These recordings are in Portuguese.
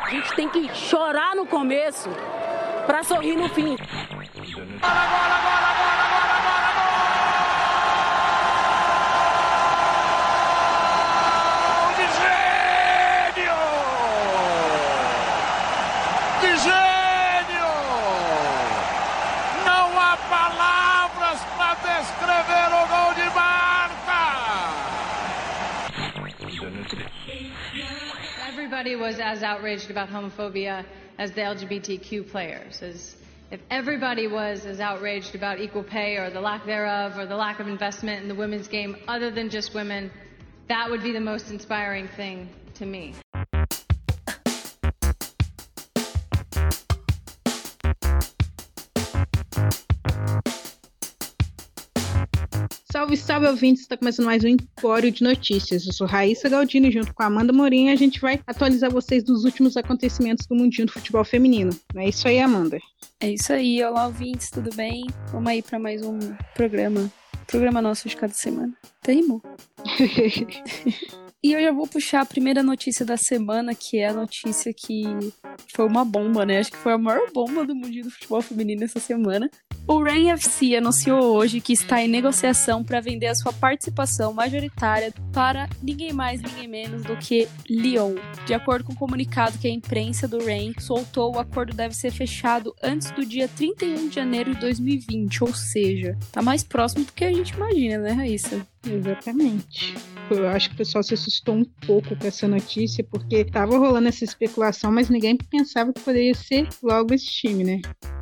A gente tem que chorar no começo para sorrir no fim. Bola, bola, bola, was as outraged about homophobia as the LGBTQ players. As if everybody was as outraged about equal pay or the lack thereof or the lack of investment in the women's game other than just women, that would be the most inspiring thing to me. Salve, salve, ouvintes! Está começando mais um Empório de Notícias. Eu sou Raíssa Galdini, junto com a Amanda Morim, e a gente vai atualizar vocês dos últimos acontecimentos do mundinho do futebol feminino. Não é isso aí, Amanda? É isso aí. Olá, ouvintes, tudo bem? Vamos aí para mais um programa. Programa nosso de cada semana. Rimou. E eu já vou puxar a primeira notícia da semana, que é a notícia que foi uma bomba, né? Acho que foi a maior bomba do mundo do futebol feminino essa semana. O Rain FC anunciou hoje que está em negociação para vender a sua participação majoritária para ninguém mais, ninguém menos do que Lyon. De acordo com o comunicado que a imprensa do Rain soltou, o acordo deve ser fechado antes do dia 31 de janeiro de 2020, ou seja, tá mais próximo do que a gente imagina, né, Raíssa? Exatamente. Eu acho que o pessoal se assustou um pouco com essa notícia, porque tava rolando essa especulação, mas ninguém pensava que poderia ser logo esse time, né?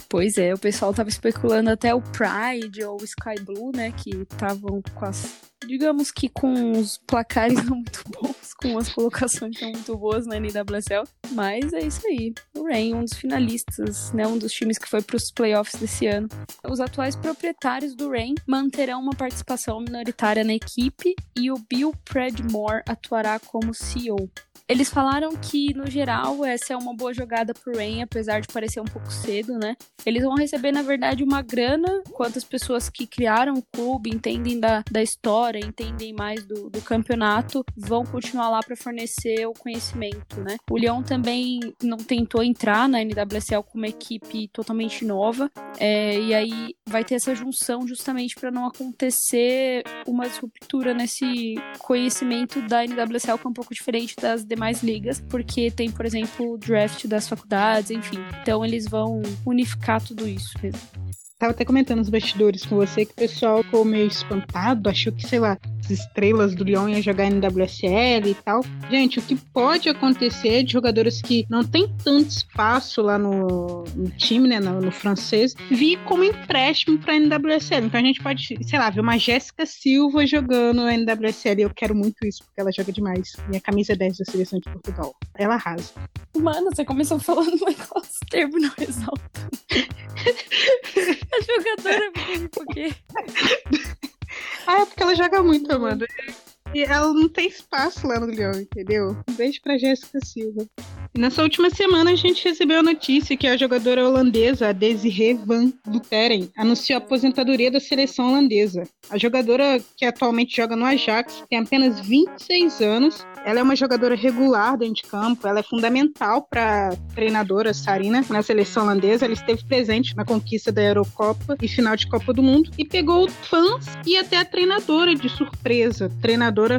Pois é, o pessoal tava especulando até o Pride ou o Sky Blue, né? Que estavam com as. Digamos que com os placares não muito bons, com as colocações não muito boas na NWSL. Mas é isso aí. O Rain, um dos finalistas, né? Um dos times que foi para os playoffs desse ano. Os atuais proprietários do Rain manterão uma participação minoritária na equipe e o Bill Predmore atuará como CEO. Eles falaram que, no geral, essa é uma boa jogada pro Rain, apesar de parecer um pouco cedo, né? Eles vão receber, na verdade, uma grana. Quantas pessoas que criaram o clube, entendem da, da história, entendem mais do, do campeonato, vão continuar lá para fornecer o conhecimento, né? O Leão também não tentou entrar na NWSL com uma equipe totalmente nova, é, e aí vai ter essa junção justamente para não acontecer uma disruptura nesse conhecimento da NWSL que é um pouco diferente das ligas, porque tem, por exemplo, o draft das faculdades, enfim. Então eles vão unificar tudo isso mesmo. Tava até comentando nos bastidores com você que o pessoal ficou meio espantado, achou que, sei lá, as estrelas do Lyon iam jogar no WSL e tal. Gente, o que pode acontecer de jogadoras que não tem tanto espaço lá no, no time, né, no, no, francês, vir como empréstimo pra NWSL. Então a gente pode, sei lá, ver uma Jéssica Silva jogando na NWSL. Eu quero muito isso, porque ela joga demais. Minha camisa é 10 da seleção de Portugal. Ela arrasa. Mano, você começou falando um negócio, terminou exaltando. A jogadora vive por quê? Ah, é porque ela joga muito, Amanda. E ela não tem espaço lá no Leão, entendeu? Um beijo pra Jéssica Silva. Nessa última semana a gente recebeu a notícia que a jogadora holandesa, Desiree Van Luteren, anunciou a aposentadoria da seleção holandesa. A jogadora que atualmente joga no Ajax tem apenas 26 anos. Ela é uma jogadora regular dentro de campo, ela é fundamental para a treinadora Sarina na seleção holandesa. Ela esteve presente na conquista da Eurocopa e final de Copa do Mundo e pegou fãs e até a treinadora de surpresa. A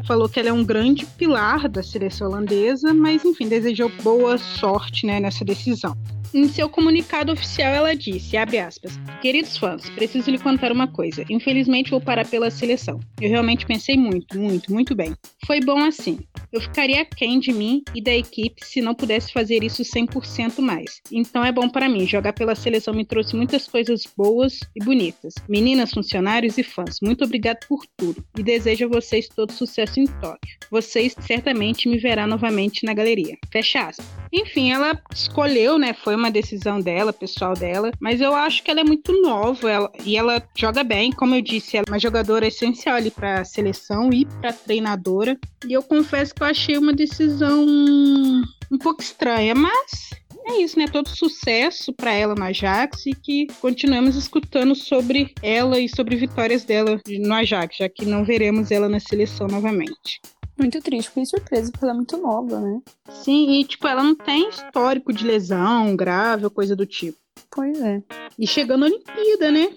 falou que ela é um grande pilar da seleção holandesa, mas enfim, desejou boa sorte né, nessa decisão. Em seu comunicado oficial, ela disse, aspas, Queridos fãs, preciso lhe contar uma coisa. Infelizmente vou parar pela seleção. Eu realmente pensei muito, muito, muito bem. Foi bom assim. Eu ficaria aquém de mim e da equipe se não pudesse fazer isso 100% mais. Então é bom para mim. Jogar pela seleção me trouxe muitas coisas boas e bonitas. Meninas, funcionários e fãs, muito obrigado por tudo. E desejo a vocês todo sucesso em Tóquio. Vocês certamente me verão novamente na galeria. Fecha aspas. Enfim, ela escolheu, né? Foi uma decisão dela, pessoal dela, mas eu acho que ela é muito nova ela, e ela joga bem, como eu disse, ela é uma jogadora essencial ali para a seleção e para treinadora. E eu confesso que eu achei uma decisão um pouco estranha, mas é isso, né? Todo sucesso para ela no Ajax e que continuamos escutando sobre ela e sobre vitórias dela no Ajax, já que não veremos ela na seleção novamente. Muito triste, fiquei surpresa porque ela é muito nova, né? Sim, e tipo, ela não tem histórico de lesão grave ou coisa do tipo. Pois é. E chegando a Olimpíada, né?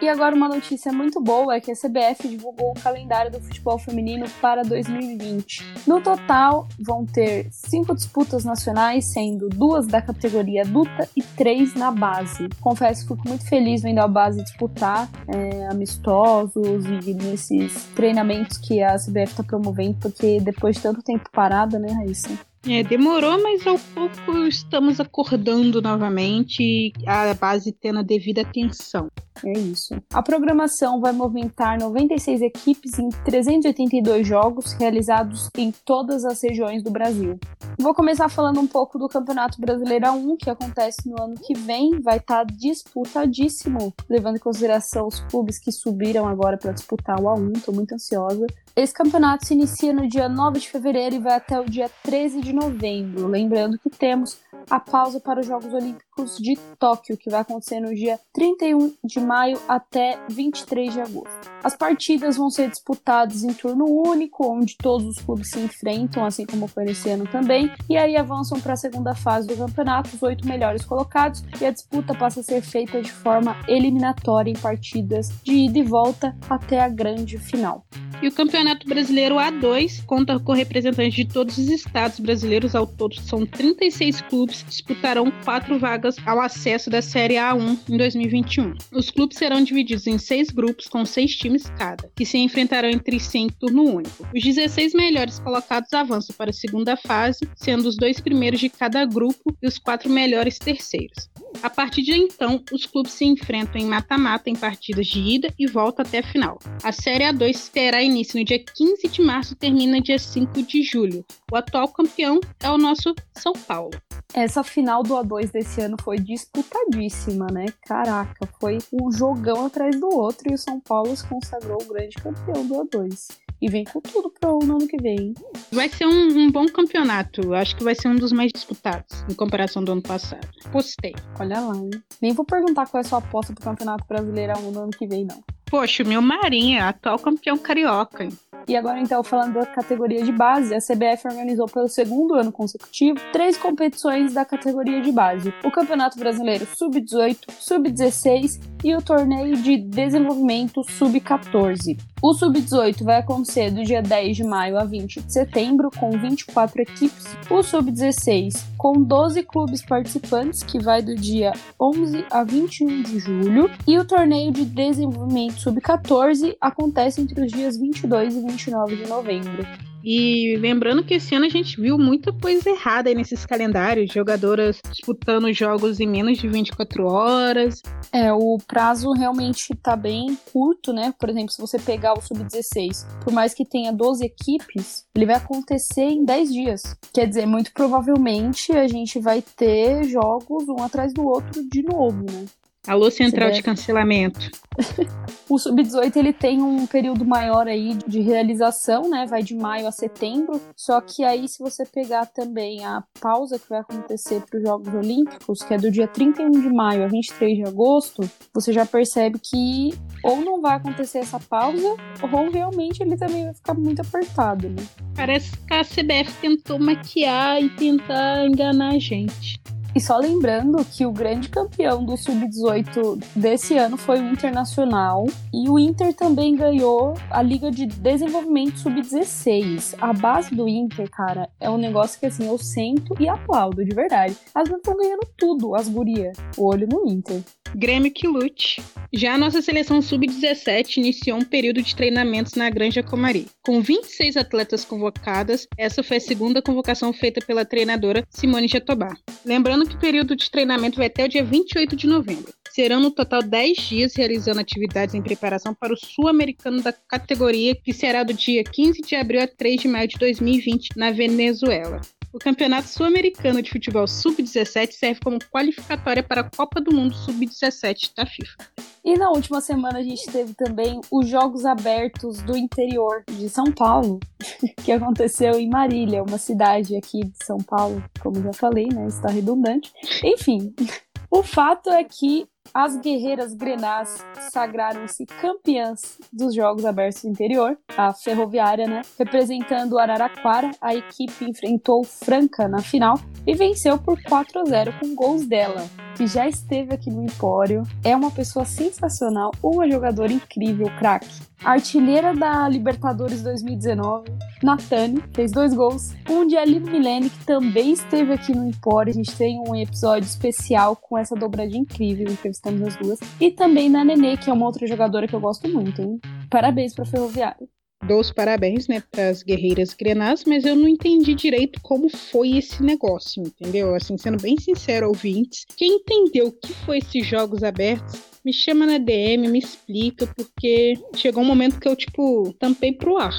E agora uma notícia muito boa é que a CBF divulgou o calendário do futebol feminino para 2020. No total, vão ter cinco disputas nacionais, sendo duas da categoria adulta e três na base. Confesso que fico muito feliz vendo a base disputar é, amistosos e nesses treinamentos que a CBF está promovendo, porque depois de tanto tempo parada, né, Raíssa? É, demorou, mas ao pouco estamos acordando novamente a base tendo a devida atenção. É isso. A programação vai movimentar 96 equipes em 382 jogos realizados em todas as regiões do Brasil. Vou começar falando um pouco do Campeonato Brasileiro 1, que acontece no ano que vem. Vai estar tá disputadíssimo, levando em consideração os clubes que subiram agora para disputar o A1. Estou muito ansiosa. Esse campeonato se inicia no dia 9 de fevereiro e vai até o dia 13 de novembro. Lembrando que temos a pausa para os Jogos Olímpicos de Tóquio, que vai acontecer no dia 31 de maio até 23 de agosto. As partidas vão ser disputadas em turno único, onde todos os clubes se enfrentam, assim como foi nesse ano também, e aí avançam para a segunda fase do campeonato, os oito melhores colocados, e a disputa passa a ser feita de forma eliminatória em partidas de ida e volta até a grande final. E o Campeonato Brasileiro A2 conta com representantes de todos os estados brasileiros, ao todo são 36 clubes disputarão quatro vagas ao acesso da Série A1 em 2021. Os clubes serão divididos em seis grupos com seis times cada, que se enfrentarão entre si em turno único. Os 16 melhores colocados avançam para a segunda fase, sendo os dois primeiros de cada grupo e os quatro melhores terceiros. A partir de então, os clubes se enfrentam em mata-mata em partidas de ida e volta até a final. A Série A2 terá início no dia 15 de março e termina dia 5 de julho. O atual campeão é o nosso São Paulo. Essa final do A2 desse ano foi disputadíssima, né? Caraca, foi um jogão atrás do outro e o São Paulo se consagrou o grande campeão do A2. E vem com tudo pro ano que vem. Vai ser um, um, bom campeonato. Acho que vai ser um dos mais disputados, em comparação do ano passado. Postei. Olha lá, hein? Nem vou perguntar qual é a sua aposta pro Campeonato Brasileiro no ano que vem, não. Poxa, o meu Marinha, atual campeão carioca. E agora, então, falando da categoria de base, a CBF organizou pelo segundo ano consecutivo três competições da categoria de base: o Campeonato Brasileiro Sub-18, Sub-16 e o Torneio de Desenvolvimento Sub-14. O Sub-18 vai acontecer do dia 10 de maio a 20 de setembro, com 24 equipes. O Sub-16 com 12 clubes participantes, que vai do dia 11 a 21 de julho. E o Torneio de Desenvolvimento Sub-14 acontece entre os dias 22 e 29 de novembro. E lembrando que esse ano a gente viu muita coisa errada aí nesses calendários, jogadoras disputando jogos em menos de 24 horas. É, o prazo realmente tá bem curto, né? Por exemplo, se você pegar o Sub-16, por mais que tenha 12 equipes, ele vai acontecer em 10 dias. Quer dizer, muito provavelmente a gente vai ter jogos um atrás do outro de novo, né? Alô, central de cancelamento. o sub-18 ele tem um período maior aí de realização, né? Vai de maio a setembro. Só que aí, se você pegar também a pausa que vai acontecer para os Jogos Olímpicos, que é do dia 31 de maio a 23 de agosto, você já percebe que ou não vai acontecer essa pausa, ou realmente ele também vai ficar muito apertado, né? Parece que a CBF tentou maquiar e tentar enganar a gente. E só lembrando que o grande campeão do Sub-18 desse ano foi o Internacional. E o Inter também ganhou a Liga de Desenvolvimento Sub-16. A base do Inter, cara, é um negócio que assim, eu sento e aplaudo, de verdade. As meninas estão ganhando tudo, as gurias. O olho no Inter. Grêmio que lute. Já a nossa seleção sub-17 iniciou um período de treinamentos na Granja Comari. Com 26 atletas convocadas, essa foi a segunda convocação feita pela treinadora Simone Jatobá. Lembrando que o período de treinamento vai até o dia 28 de novembro. Serão no total 10 dias realizando atividades em preparação para o Sul-Americano da categoria, que será do dia 15 de abril a 3 de maio de 2020, na Venezuela. O Campeonato Sul-Americano de Futebol Sub-17 serve como qualificatória para a Copa do Mundo Sub-17 da FIFA. E na última semana a gente teve também os Jogos Abertos do interior de São Paulo, que aconteceu em Marília, uma cidade aqui de São Paulo, como já falei, né? Está redundante. Enfim, o fato é que as guerreiras grenás sagraram-se campeãs dos Jogos Abertos do Interior, a Ferroviária, né? Representando Araraquara, a equipe enfrentou Franca na final e venceu por 4 a 0 com gols dela, que já esteve aqui no Empório. É uma pessoa sensacional, uma jogadora incrível, craque. Artilheira da Libertadores 2019, Natane, fez dois gols. Um de Aline Milene, que também esteve aqui no Empório. A gente tem um episódio especial com essa dobradinha incrível, entrevistamos as duas. E também na Nenê, que é uma outra jogadora que eu gosto muito, hein? Parabéns pra Ferroviária dou os parabéns, né, para as guerreiras grenás, mas eu não entendi direito como foi esse negócio, entendeu? Assim, sendo bem sincero, ouvintes, quem entendeu o que foi esses jogos abertos, me chama na DM, me explica, porque chegou um momento que eu, tipo, tampei pro ar.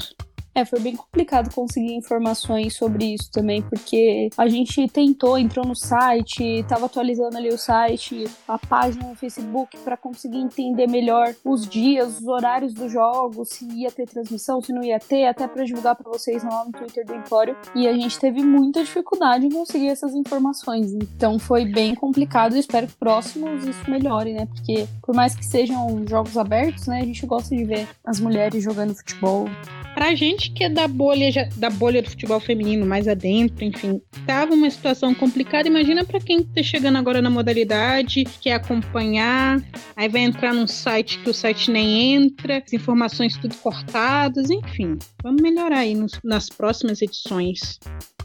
É, foi bem complicado conseguir informações sobre isso também, porque a gente tentou, entrou no site, tava atualizando ali o site, a página no Facebook para conseguir entender melhor os dias, os horários dos jogos, se ia ter transmissão, se não ia ter, até para divulgar para vocês lá no Twitter do Empório. E a gente teve muita dificuldade em conseguir essas informações. Então foi bem complicado espero que próximos isso melhore, né? Porque por mais que sejam jogos abertos, né, a gente gosta de ver as mulheres jogando futebol. Pra gente que é da bolha, da bolha do futebol feminino, mais adentro, enfim, tava uma situação complicada. Imagina para quem tá chegando agora na modalidade, quer acompanhar, aí vai entrar num site que o site nem entra, as informações tudo cortadas, enfim. Vamos melhorar aí nos, nas próximas edições.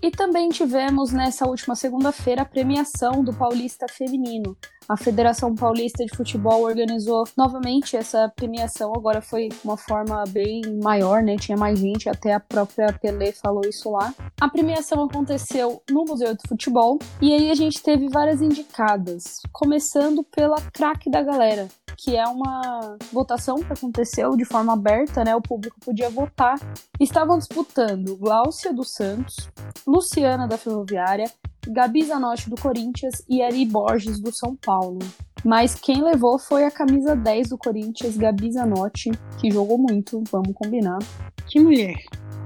E também tivemos nessa última segunda-feira a premiação do Paulista Feminino. A Federação Paulista de Futebol organizou novamente essa premiação, agora foi uma forma bem maior, né? Tinha mais gente, até a própria Pelé falou isso lá. A premiação aconteceu no Museu do Futebol e aí a gente teve várias indicadas, começando pela craque da galera, que é uma votação que aconteceu de forma aberta, né? O público podia votar. Estavam disputando Gláucia dos Santos, Luciana da Ferroviária, Gabi Zanotti do Corinthians e Ari Borges do São Paulo. Mas quem levou foi a camisa 10 do Corinthians, Gabi Zanotti, que jogou muito, vamos combinar. Que mulher!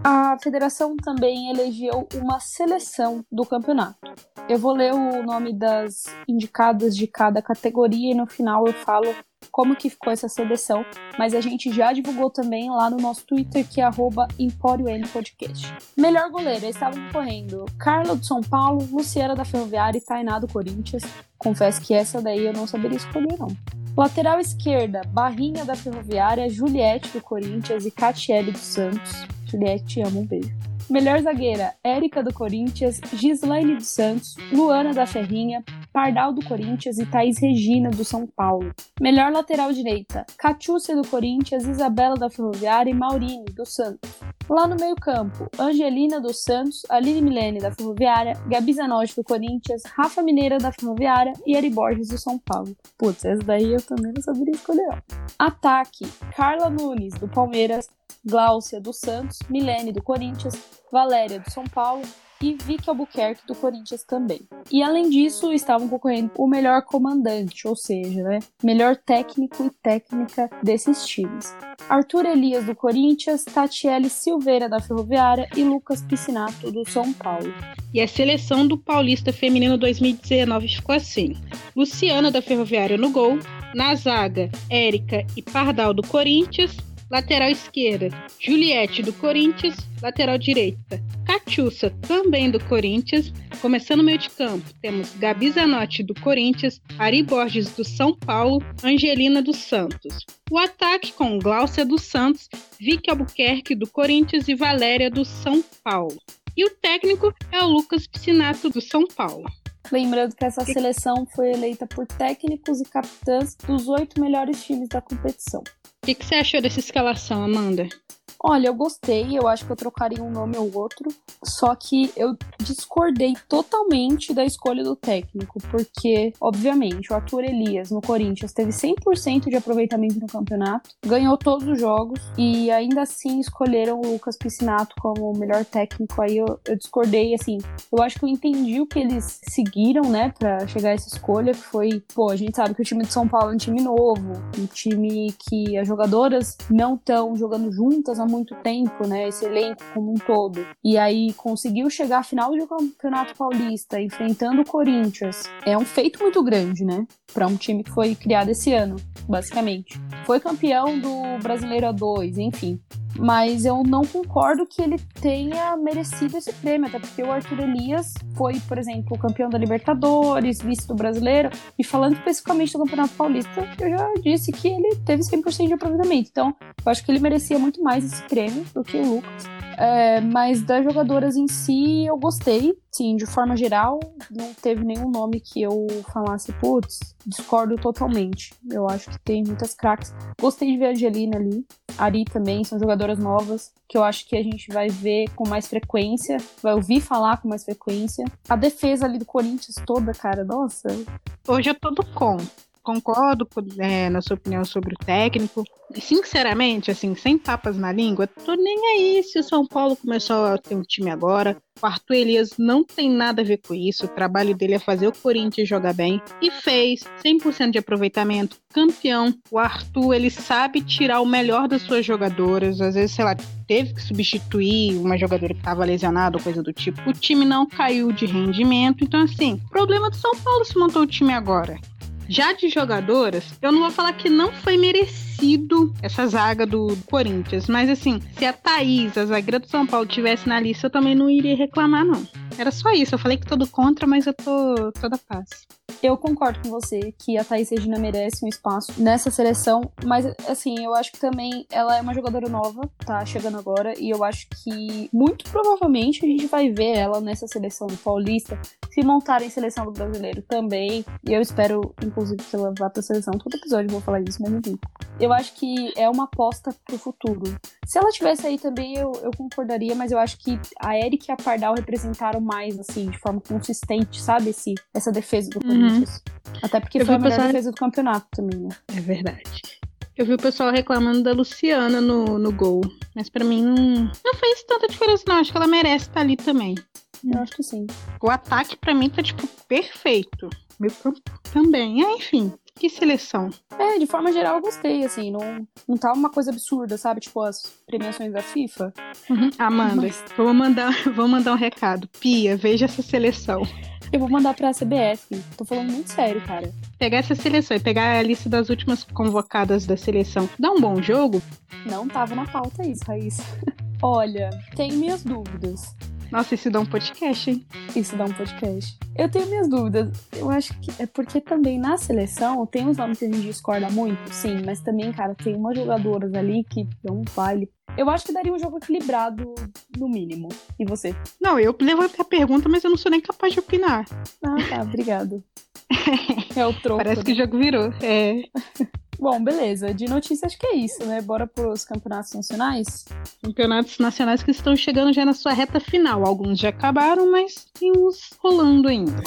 A federação também elegeu uma seleção do campeonato. Eu vou ler o nome das indicadas de cada categoria e no final eu falo como que ficou essa seleção, mas a gente já divulgou também lá no nosso Twitter, que é Podcast. Melhor goleiro, estavam correndo Carla do São Paulo, Luciana da Ferroviária e Tainá do Corinthians. Confesso que essa daí eu não saberia escolher, não. Lateral esquerda, Barrinha da Ferroviária, Juliette do Corinthians e Catiele dos Santos. Juliette, te amo, um beijo. Melhor zagueira, Érica do Corinthians, Gislaine dos Santos, Luana da Ferrinha, Pardal do Corinthians e Thaís Regina do São Paulo. Melhor lateral direita, Catiúcia do Corinthians, Isabela da Ferroviária e Maurine do Santos. Lá no meio-campo, Angelina dos Santos, Aline Milene da Ferroviária, Gabi Zanotti do Corinthians, Rafa Mineira da Ferroviária e Ari Borges do São Paulo. Putz, essa daí eu também não saberia escolher. Ataque: Carla Nunes do Palmeiras, Gláucia do Santos, Milene do Corinthians, Valéria do São Paulo e Vicky Albuquerque do Corinthians também. E além disso, estavam concorrendo o melhor comandante, ou seja, né, melhor técnico e técnica desses times. Arthur Elias do Corinthians, Tatiele Silveira da Ferroviária e Lucas Piscinato do São Paulo. E a seleção do Paulista Feminino 2019 ficou assim: Luciana da Ferroviária no gol, na zaga, Érica e Pardal do Corinthians, Lateral esquerda, Juliette do Corinthians. Lateral direita, Catiúça, também do Corinthians. Começando o meio de campo, temos Gabi Zanotti do Corinthians, Ari Borges do São Paulo, Angelina dos Santos. O ataque com Gláucia dos Santos, Vicky Albuquerque do Corinthians e Valéria do São Paulo. E o técnico é o Lucas Piscinato do São Paulo. Lembrando que essa seleção foi eleita por técnicos e capitãs dos oito melhores times da competição. O que, que você achou dessa escalação, Amanda? Olha, eu gostei, eu acho que eu trocaria um nome ou outro, só que eu discordei totalmente da escolha do técnico, porque, obviamente, o Arthur Elias no Corinthians teve 100% de aproveitamento no campeonato, ganhou todos os jogos e ainda assim escolheram o Lucas Piscinato como o melhor técnico. Aí eu, eu discordei, assim, eu acho que eu entendi o que eles seguiram, né, para chegar a essa escolha, que foi, pô, a gente sabe que o time de São Paulo é um time novo, um time que as jogadoras não estão jogando juntas há muito tempo, né? Esse elenco como um todo. E aí conseguiu chegar à final do Campeonato Paulista, enfrentando o Corinthians. É um feito muito grande, né? Para um time que foi criado esse ano, basicamente. Foi campeão do Brasileiro A2, enfim mas eu não concordo que ele tenha merecido esse prêmio, até porque o Arthur Elias foi, por exemplo, campeão da Libertadores, vice do brasileiro, e falando especificamente do Campeonato Paulista, eu já disse que ele teve 100% de aproveitamento. Então, eu acho que ele merecia muito mais esse prêmio do que o Lucas. É, mas das jogadoras em si, eu gostei. Sim, de forma geral, não teve nenhum nome que eu falasse, putz, discordo totalmente. Eu acho que tem muitas craques. Gostei de ver a Angelina ali. Ari também, são jogadoras novas que eu acho que a gente vai ver com mais frequência, vai ouvir falar com mais frequência. A defesa ali do Corinthians toda, cara, nossa. Hoje eu tô do com concordo é, na sua opinião sobre o técnico. Sinceramente, assim, sem papas na língua, tô nem aí se o São Paulo começou a ter um time agora. O Arthur Elias não tem nada a ver com isso. O trabalho dele é fazer o Corinthians jogar bem. E fez 100% de aproveitamento, campeão. O Arthur, ele sabe tirar o melhor das suas jogadoras. Às vezes, sei lá, teve que substituir uma jogadora que estava lesionada ou coisa do tipo. O time não caiu de rendimento. Então, assim, problema do São Paulo se montou o time agora. Já de jogadoras, eu não vou falar que não foi merecido essa zaga do Corinthians, mas assim, se a Thaís, a zagueira do São Paulo, tivesse na lista, eu também não iria reclamar, não. Era só isso. Eu falei que todo contra, mas eu tô toda paz. Eu concordo com você que a Thaís Regina merece um espaço nessa seleção, mas assim, eu acho que também ela é uma jogadora nova, tá chegando agora, e eu acho que muito provavelmente a gente vai ver ela nessa seleção paulista, se montar em seleção do brasileiro também. E eu espero, inclusive, que ela vá pra seleção. Todo episódio eu vou falar isso, enfim. Eu acho que é uma aposta pro futuro. Se ela tivesse aí também, eu, eu concordaria, mas eu acho que a Eric e a Pardal representaram mais, assim, de forma consistente, sabe? Esse, essa defesa do Corinthians. Uhum. Até porque eu foi a melhor defesa do campeonato também, né? É verdade. Eu vi o pessoal reclamando da Luciana no, no gol. Mas para mim não, não fez tanta diferença, não. Acho que ela merece estar ali também. Eu acho que sim. O ataque para mim tá, tipo, perfeito. Meu campo também. É, enfim. Que seleção. É, de forma geral eu gostei, assim, não, não tá uma coisa absurda, sabe? Tipo as premiações da FIFA. Uhum. Amanda, Mas... vou, mandar, vou mandar um recado. Pia, veja essa seleção. Eu vou mandar pra CBF. Tô falando muito sério, cara. Pegar essa seleção e pegar a lista das últimas convocadas da seleção. Dá um bom jogo? Não tava na pauta isso, Raíssa. Olha, tenho minhas dúvidas. Nossa, isso dá um podcast, hein? Isso dá um podcast. Eu tenho minhas dúvidas. Eu acho que é porque também na seleção tem uns nomes que a gente discorda muito, sim, mas também, cara, tem umas jogadoras ali que dão um baile. Eu acho que daria um jogo equilibrado, no mínimo. E você? Não, eu levantei a pergunta, mas eu não sou nem capaz de opinar. Ah, tá, obrigado. É o troco. Parece que o jogo virou. É. Bom, beleza. De notícia acho que é isso, né? Bora pros campeonatos nacionais? Campeonatos nacionais que estão chegando já na sua reta final. Alguns já acabaram, mas tem uns rolando ainda.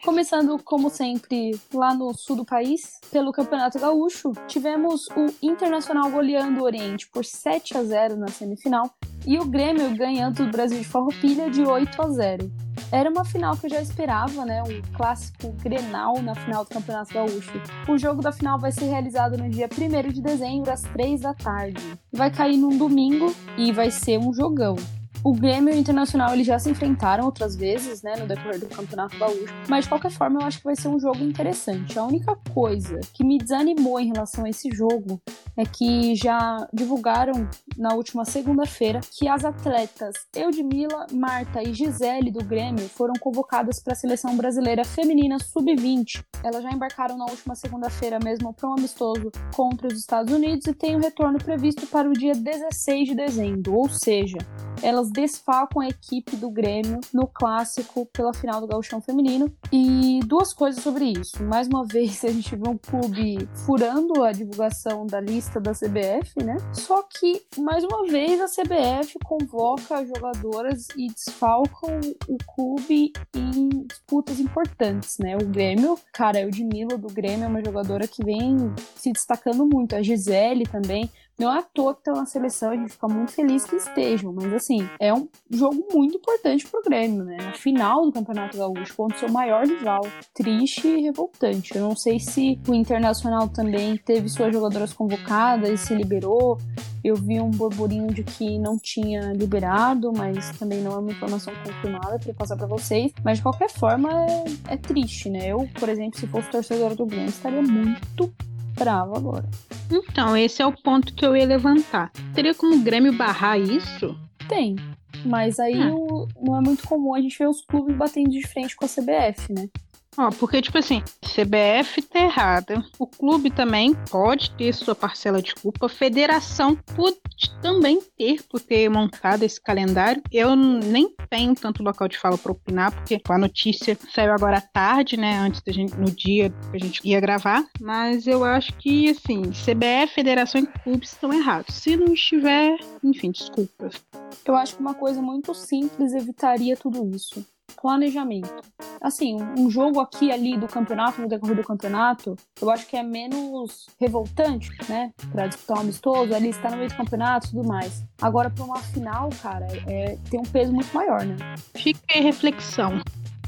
Começando, como sempre, lá no sul do país, pelo Campeonato Gaúcho, tivemos o Internacional goleando o Oriente por 7 a 0 na semifinal e o Grêmio ganhando o Brasil de Farroupilha de 8 a 0. Era uma final que eu já esperava, né? Um clássico Grenal na final do Campeonato Gaúcho. O jogo da final vai ser realizado no dia 1 de dezembro, às 3 da tarde. Vai cair num domingo e vai ser um jogão. O Grêmio e o Internacional eles já se enfrentaram outras vezes, né, no decorrer do Campeonato Gaúcho, mas de qualquer forma eu acho que vai ser um jogo interessante. A única coisa que me desanimou em relação a esse jogo é que já divulgaram na última segunda-feira que as atletas Eudmila, Marta e Gisele do Grêmio foram convocadas para a seleção brasileira feminina sub-20. Elas já embarcaram na última segunda-feira mesmo para um amistoso contra os Estados Unidos e tem um retorno previsto para o dia 16 de dezembro, ou seja, elas desfalcam a equipe do Grêmio no clássico pela final do Gauchão Feminino. E duas coisas sobre isso. Mais uma vez, a gente vê um clube furando a divulgação da lista da CBF, né? Só que, mais uma vez, a CBF convoca jogadoras e desfalcam o clube em disputas importantes, né? O Grêmio, cara, a Eudmila do Grêmio é uma jogadora que vem se destacando muito. A Gisele também Não é à toa que estão na seleção, a gente fica muito feliz que estejam, mas assim, é um jogo muito importante pro Grêmio, né? Na final do Campeonato Gaúcho, contra o seu maior rival. Triste e revoltante. Eu não sei se o Internacional também teve suas jogadoras convocadas e se liberou. Eu vi um burburinho de que não tinha liberado, mas também não é uma informação confirmada para passar para vocês. Mas de qualquer forma é, é triste, né? Eu, por exemplo, se fosse torcedora do Grêmio, estaria muito bravo agora. Então, esse é o ponto que eu ia levantar. Teria como o Grêmio barrar isso? Tem. Mas aí Ah. o- não é muito comum a gente ver os clubes batendo de frente com a CBF, né? Ó, porque, tipo assim, CBF tá errada. O clube também pode ter sua parcela de culpa. A federação pode também ter por ter montado esse calendário. Eu nem tenho tanto local de fala para opinar, porque a notícia saiu agora à tarde, né? Antes da gente, no dia que a gente ia gravar. Mas eu acho que, assim, CBF, federação e clubes estão errados. Se não estiver, enfim, desculpas. Eu acho que uma coisa muito simples evitaria tudo isso. Planejamento. Assim, um jogo aqui ali do campeonato, no decorrer do campeonato, eu acho que é menos revoltante, né? Pra disputar um amistoso, ali está no meio do campeonato e tudo mais. Agora, pra uma final, cara, é, tem um peso muito maior, né? Fica a reflexão.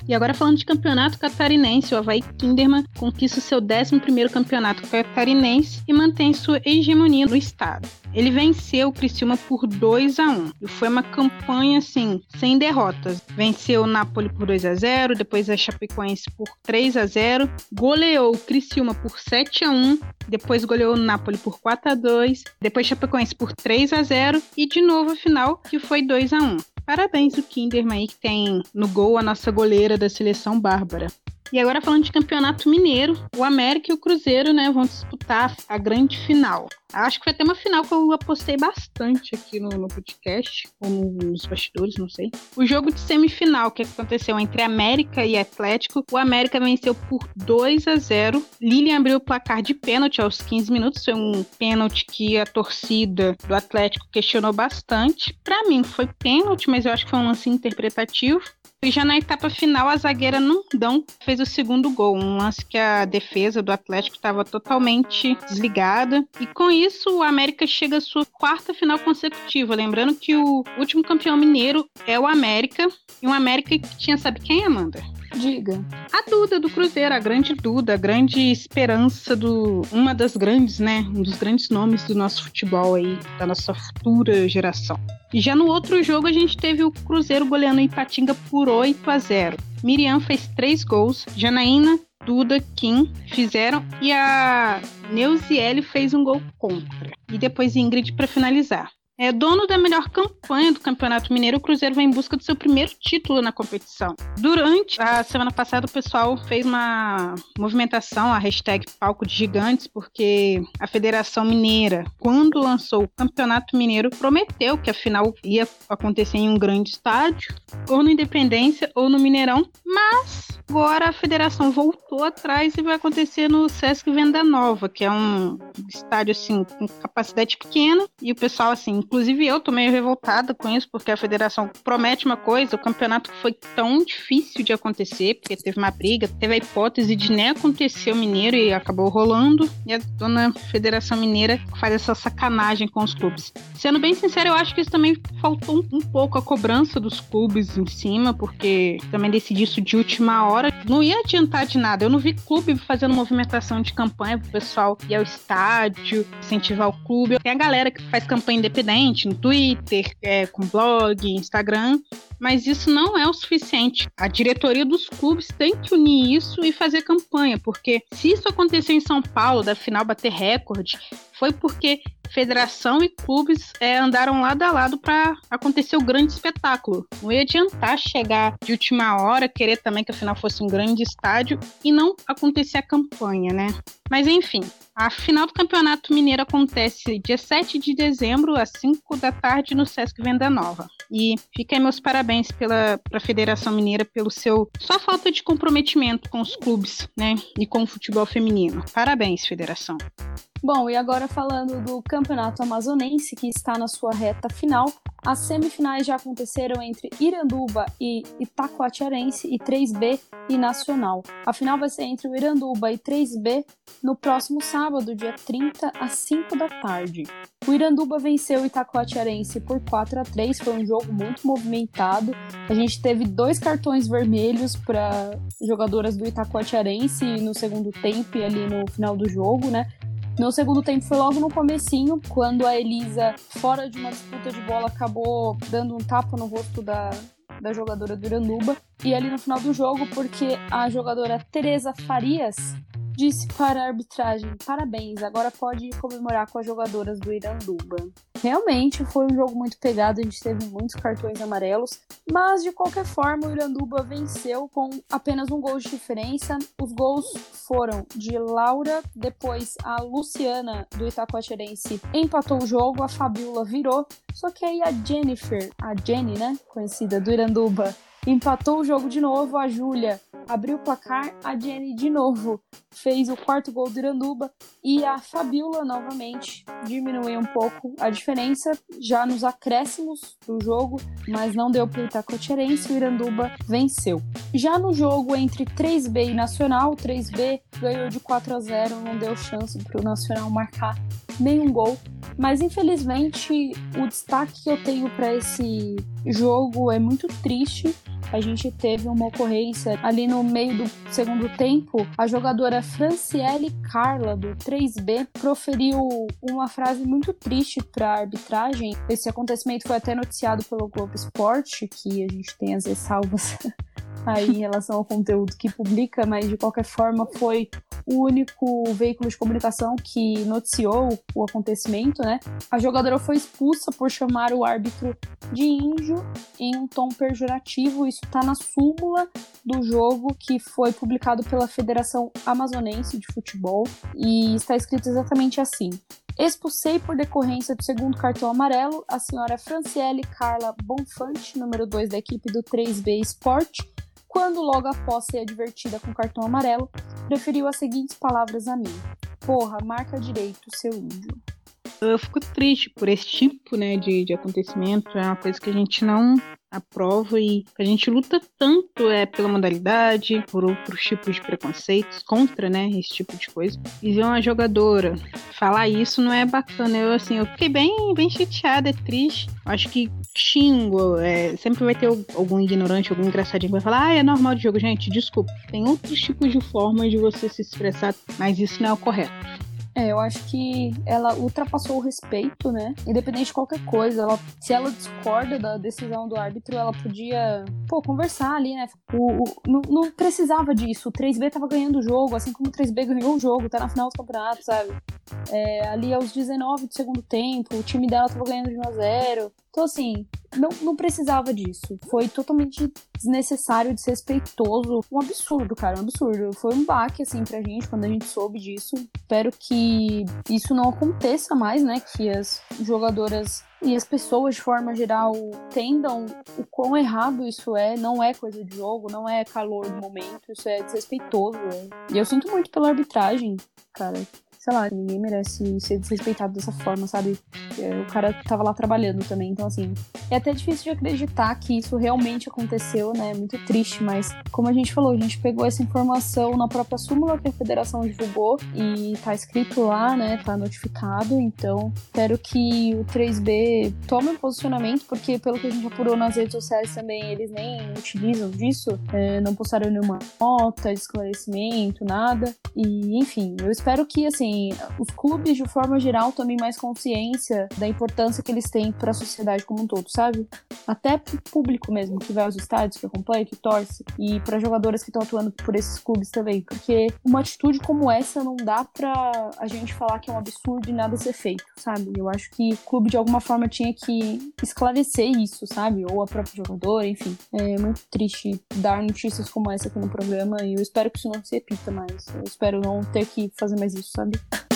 E agora falando de campeonato catarinense, o Havaí Kinderman conquista seu 11º campeonato catarinense e mantém sua hegemonia no estado. Ele venceu o Criciúma por 2 a 1 e foi uma campanha assim, sem derrotas. Venceu o Napoli por 2 a 0, depois a Chapecoense por 3 a 0, goleou o Criciúma por 7 a 1, depois goleou o Napoli por 4 a 2, depois Chapecoense por 3 a 0 e de novo a final que foi 2 a 1. Parabéns o Kinderman aí que tem no gol a nossa goleira da seleção Bárbara. E agora falando de campeonato mineiro, o América e o Cruzeiro, né, vão disputar a grande final. Acho que foi até uma final que eu apostei bastante aqui no, no podcast, ou nos bastidores, não sei. O jogo de semifinal que aconteceu entre América e Atlético, o América venceu por 2 a 0. Lilian abriu o placar de pênalti aos 15 minutos, foi um pênalti que a torcida do Atlético questionou bastante. Para mim foi pênalti, mas eu acho que foi um lance interpretativo. E já na etapa final, a zagueira Nundão fez o segundo gol, um lance que a defesa do Atlético estava totalmente desligada. E com isso, o América chega à sua quarta final consecutiva. Lembrando que o último campeão mineiro é o América, e um América que tinha, sabe quem, Amanda? Diga. A Duda do Cruzeiro, a grande Duda, a grande esperança do. Uma das grandes, né? Um dos grandes nomes do nosso futebol aí, da nossa futura geração. E já no outro jogo a gente teve o Cruzeiro goleando em Ipatinga por 8 a 0. Miriam fez três gols, Janaína, Duda, Kim fizeram e a Neuziele fez um gol contra. E depois Ingrid para finalizar. É dono da melhor campanha do Campeonato Mineiro, o Cruzeiro vai em busca do seu primeiro título na competição. Durante a semana passada, o pessoal fez uma movimentação, a hashtag Palco de Gigantes, porque a Federação Mineira, quando lançou o Campeonato Mineiro, prometeu que a final ia acontecer em um grande estádio, ou no Independência ou no Mineirão, mas agora a federação voltou atrás e vai acontecer no Sesc Venda Nova, que é um estádio assim com capacidade pequena e o pessoal assim Inclusive eu tô meio revoltada com isso, porque a federação promete uma coisa, o campeonato foi tão difícil de acontecer, porque teve uma briga, teve a hipótese de nem acontecer o Mineiro e acabou rolando, e a dona Federação Mineira faz essa sacanagem com os clubes. Sendo bem sincero, eu acho que isso também faltou um, um pouco a cobrança dos clubes em cima, porque também decidi isso de última hora. Não ia adiantar de nada. Eu não vi clube fazendo movimentação de campanha pro pessoal ir ao estádio, incentivar o clube. Tem a galera que faz campanha independente no Twitter, é, com blog, Instagram, mas isso não é o suficiente. A diretoria dos clubes tem que unir isso e fazer campanha, porque se isso aconteceu em São Paulo, da final bater recorde, foi porque federação e clubes é, andaram lado a lado para acontecer o grande espetáculo. Não ia adiantar chegar de última hora, querer também que a final fosse um grande estádio e não acontecer a campanha, né? Mas enfim, a final do Campeonato Mineiro acontece dia 7 de dezembro, às 5 da tarde, no Sesc Venda Nova. E aí meus parabéns pela pra Federação Mineira pelo seu só falta de comprometimento com os clubes, né? E com o futebol feminino. Parabéns, Federação. Bom, e agora falando do Campeonato Amazonense, que está na sua reta final, As semifinais já aconteceram entre Iranduba e Itacoatiarense e 3B e Nacional. A final vai ser entre o Iranduba e 3B no próximo sábado, dia 30, às 5 da tarde. O Iranduba venceu o Itacoatiarense por 4 a 3 foi um jogo muito movimentado. A gente teve dois cartões vermelhos para jogadoras do Itacoatiarense no segundo tempo e ali no final do jogo, né? No segundo tempo foi logo no comecinho, quando a Elisa, fora de uma disputa de bola, acabou dando um tapa no rosto da, da jogadora do Iranduba. E ali no final do jogo, porque a jogadora Teresa Farias disse para a arbitragem: parabéns, agora pode comemorar com as jogadoras do Iranduba. Realmente foi um jogo muito pegado, a gente teve muitos cartões amarelos, mas de qualquer forma o Iranduba venceu com apenas um gol de diferença. Os gols foram de Laura, depois a Luciana do Itacoatirense empatou o jogo, a Fabiola virou, só que aí a Jennifer, a Jenny, né, conhecida do Iranduba, empatou o jogo de novo, a Júlia abriu o placar, a Jenny de novo fez o quarto gol do Iranduba e a Fabiola novamente diminuiu um pouco a diferença já nos acréscimos do jogo, mas não deu para o Itacoatirense, o Iranduba venceu. Já no jogo entre 3B e Nacional, 3B ganhou de 4 a 0, não deu chance para o Nacional marcar nenhum gol, mas infelizmente o destaque que eu tenho para esse jogo é muito triste a gente teve uma ocorrência ali no meio do segundo tempo. A jogadora Franciele Carla, do 3B, proferiu uma frase muito triste para a arbitragem. Esse acontecimento foi até noticiado pelo Globo Esporte, que a gente tem as ressalvas aí em relação ao conteúdo que publica, mas de qualquer forma foi o único veículo de comunicação que noticiou o acontecimento, né? A jogadora foi expulsa por chamar o árbitro de índio em um tom pejorativo. Isso está na súmula do jogo que foi publicado pela Federação Amazonense de Futebol e está escrito exatamente assim: Expulsei por decorrência do segundo cartão amarelo a senhora Franciele Carla Bonfante, número 2 da equipe do 3B Sport, quando logo após ser advertida com cartão amarelo, preferiu as seguintes palavras a mim: Porra, marca direito, seu índio. Eu fico triste por esse tipo né, de, de acontecimento. É uma coisa que a gente não aprova e a gente luta tanto é pela modalidade, por outros tipos de preconceitos, contra, né, esse tipo de coisa. E ver uma jogadora falar isso não é bacana. Eu, assim, eu fiquei bem, bem chateada, é triste. Acho que xingo, é, sempre vai ter algum ignorante, algum engraçadinho que vai falar, ah, é normal de jogo. Gente, desculpa, tem outros tipos de formas de você se expressar, mas isso não é o correto. É, eu acho que ela ultrapassou o respeito, né? Independente de qualquer coisa. Ela, se ela discorda da decisão do árbitro, ela podia, pô, conversar ali, né? O, o não, não, precisava disso. O 3B tava ganhando o jogo, assim como o 3B ganhou o jogo, tá na final do campeonato, sabe? É, ali aos 19 do segundo tempo, o time dela tava ganhando de 1 a 0 então, assim, não, não precisava disso. Foi totalmente desnecessário, desrespeitoso. Um absurdo, cara, um absurdo. Foi um baque, assim, pra gente quando a gente soube disso. Espero que isso não aconteça mais, né? Que as jogadoras e as pessoas, de forma geral, entendam o quão errado isso é. Não é coisa de jogo, não é calor do momento, isso é desrespeitoso. É. E eu sinto muito pela arbitragem, cara sei lá, ninguém merece ser desrespeitado dessa forma, sabe? É, o cara tava lá trabalhando também, então assim, é até difícil de acreditar que isso realmente aconteceu, né? É muito triste, mas como a gente falou, a gente pegou essa informação na própria súmula que a federação divulgou e tá escrito lá, né? Tá notificado, então espero que o 3B tome um posicionamento, porque pelo que a gente apurou nas redes sociais também, eles nem utilizam disso, é, não postaram nenhuma nota esclarecimento, nada. E enfim, eu espero que assim os clubes, de forma geral, tomem mais consciência da importância que eles têm para a sociedade como um todo, sabe? Até pro público mesmo, que vai aos estádios, que acompanha, que torce, e para jogadoras que estão atuando por esses clubes também, porque uma atitude como essa não dá pra a gente falar que é um absurdo e nada ser feito, sabe? Eu acho que o clube de alguma forma tinha que esclarecer isso, sabe? Ou a própria jogadora, enfim. É muito triste dar notícias como essa aqui no programa e eu espero que isso não se repita mais. Eu espero não ter que fazer mais isso, sabe? uh, uh.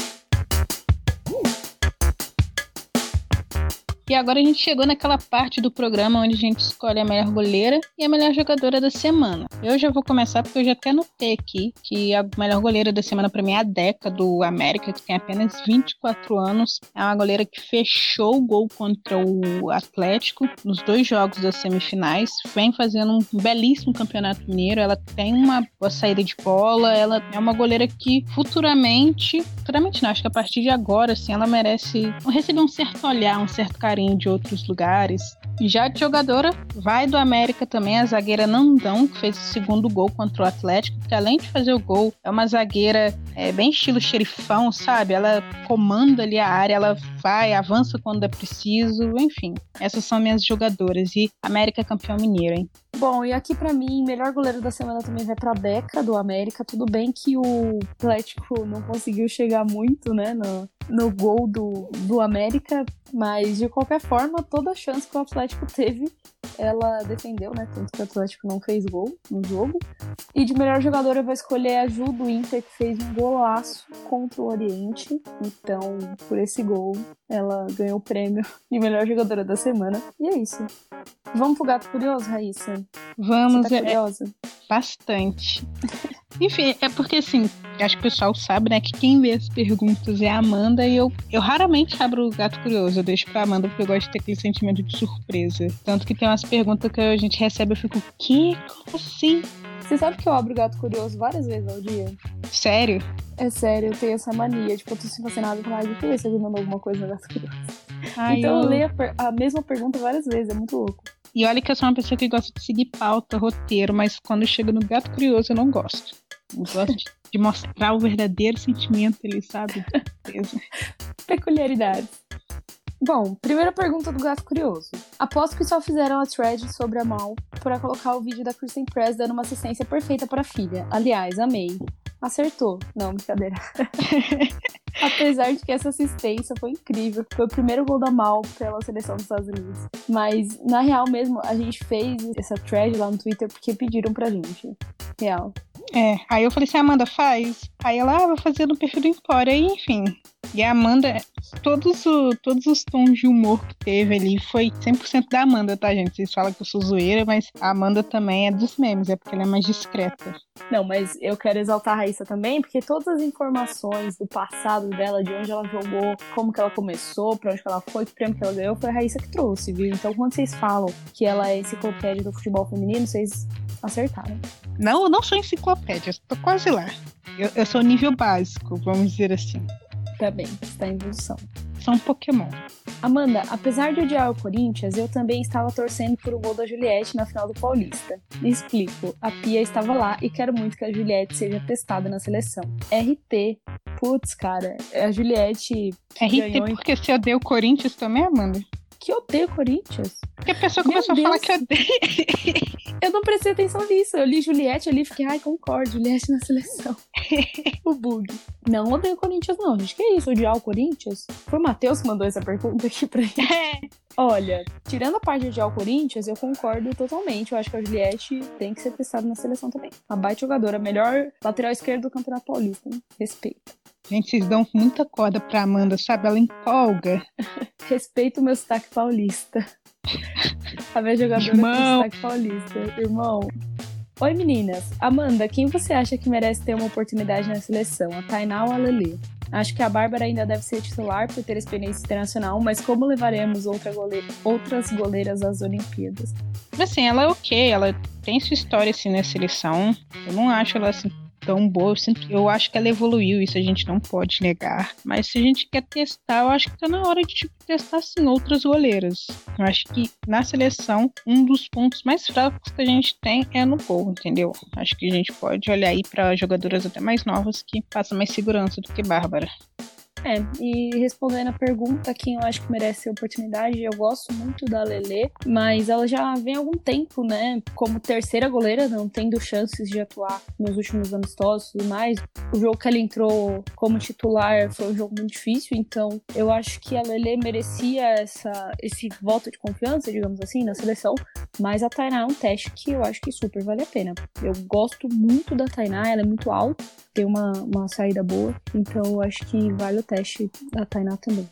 E agora a gente chegou naquela parte do programa onde a gente escolhe a melhor goleira e a melhor jogadora da semana. Eu já vou começar porque eu já até notei aqui que a melhor goleira da semana para mim é a Deca do América, que tem apenas 24 anos. É uma goleira que fechou o gol contra o Atlético nos dois jogos das semifinais. Vem fazendo um belíssimo campeonato mineiro. Ela tem uma boa saída de bola. Ela é uma goleira que futuramente, futuramente não, acho que a partir de agora, assim, ela merece receber um certo olhar, um certo carinho de outros lugares. Já de jogadora, vai do América também a zagueira Nandão, que fez o segundo gol contra o Atlético, que além de fazer o gol, é uma zagueira é, bem estilo xerifão, sabe? Ela comanda ali a área, ela vai, avança quando é preciso, enfim. Essas são minhas jogadoras. E América é campeão mineiro, hein? Bom, e aqui para mim, melhor goleiro da semana também vai pra Beca do América. Tudo bem que o Atlético não conseguiu chegar muito, né, no, no gol do, do América, mas de qualquer forma, toda a chance que o Atlético teve, ela defendeu, né? Tanto que o Atlético não fez gol no jogo. E de melhor jogadora eu vou escolher a Ju do Inter, que fez um golaço contra o Oriente. Então, por esse gol, ela ganhou o prêmio de melhor jogadora da semana. E é isso. Vamos pro gato curioso, Raíssa? Vamos, Você tá é- curiosa? bastante. Enfim, é porque assim, acho que o pessoal sabe, né, que quem vê as perguntas é a Amanda e eu, eu raramente abro o gato curioso, eu deixo pra Amanda porque eu gosto de ter aquele sentimento de surpresa. Tanto que tem umas perguntas que a gente recebe, eu fico, que? Como assim? Você sabe que eu abro o gato curioso várias vezes ao dia? Sério? É sério, eu tenho essa mania. Tipo, eu tô sem fazer nada falo, "Ai, deixa eu ver se alguém mandou alguma coisa no gato curioso. Ai, então eu eu- leio a, a mesma pergunta várias vezes, é muito louco. E olha que eu sou uma pessoa que gosta de seguir pauta, roteiro, mas quando chega no gato curioso eu não gosto. Eu gosto de, de mostrar o verdadeiro sentimento ali, sabe? Surpresa. Peculiaridades. Bom, primeira pergunta do Gato Curioso. Aposto que só fizeram a thread sobre a Mal para colocar o vídeo da Kristen Press dando uma assistência perfeita para a filha. Aliás, amei. Acertou. Não, brincadeira. Apesar de que essa assistência foi incrível. Foi o primeiro gol da Mal pela seleção dos Estados Unidos. Mas, na real mesmo, a gente fez essa thread lá no Twitter porque pediram pra gente. Real. É, aí eu falei assim, Amanda, faz. Aí ela, ah, vou fazer no perfil do Empório. Aí, enfim. E a Amanda, todos, o- todos os tons de humor que teve ali foi 100% da Amanda, tá, gente? Vocês falam que eu sou zoeira, mas a Amanda também é dos memes, é porque ela é mais discreta. Não, mas eu quero exaltar a Raíssa também, porque todas as informações do passado dela, de onde ela jogou, como que ela começou, pra onde que ela foi, que prêmio que ela ganhou, foi a Raíssa que trouxe, viu? Então quando vocês falam que ela é enciclopédia do futebol feminino, vocês acertaram. Não, eu não sou enciclopédia, tô quase lá. Eu, eu sou nível básico, vamos dizer assim. Tá bem, está em evolução. Sou um Pokémon. Amanda, apesar de odiar o Corinthians, eu também estava torcendo por o gol da Juliette na final do Paulista. Me explico, a Pia estava lá e quero muito que a Juliette seja testada na seleção. RT. Putz, cara, a Juliette RT, Ganhou, porque você odeia o Corinthians também, Amanda? Que odeia o Corinthians. Porque a pessoa Meu começou a falar que odeia. Eu não prestei atenção nisso. Eu li Juliette ali e fiquei, ai, concordo, Juliette na seleção. o bug. Não odeio Corinthians, não, gente. Que isso? Odiar o Corinthians? Foi o Matheus que mandou essa pergunta aqui pra gente. Olha, tirando a parte de odiar o Corinthians, eu concordo totalmente. Eu acho que a Juliette tem que ser testada na seleção também. Uma baita jogadora, melhor lateral esquerdo do Campeonato Paulista. Hein? Respeito. Gente, vocês dão muita corda pra Amanda, sabe? Ela empolga. Respeito o meu sotaque paulista. A minha jogadora Irmão. com sotaque paulista. Irmão. Oi, meninas. Amanda, quem você acha que merece ter uma oportunidade na seleção? A Tainá ou a Lelê? Acho que a Bárbara ainda deve ser titular por ter experiência internacional, mas como levaremos outra gole- outras goleiras às Olimpíadas? Mas assim, ela é ok, ela tem sua história assim na seleção. Eu não acho ela assim tão boa. Eu, sinto- eu acho que ela evoluiu, isso a gente não pode negar. Mas se a gente quer testar, eu acho que tá na hora de tipo, testar sim outras goleiras. Eu acho que na seleção, um dos pontos mais fracos que a gente tem é no gol, entendeu? Acho que a gente pode olhar aí pra jogadoras até mais novas que passam mais segurança do que Bárbara. É, e respondendo a pergunta, quem eu acho que merece a oportunidade, eu gosto muito da Lelê, mas ela já vem há algum tempo, né, como terceira goleira, não tendo chances de atuar nos últimos amistosos e mais. O jogo que ela entrou como titular foi um jogo muito difícil, então eu acho que a Lelê merecia essa, esse voto de confiança, digamos assim, na seleção, mas a Tainá é um teste que eu acho que super vale a pena. Eu gosto muito da Tainá, ela é muito alta, tem uma, uma saída boa, então eu acho que vale o teste da Tainá também.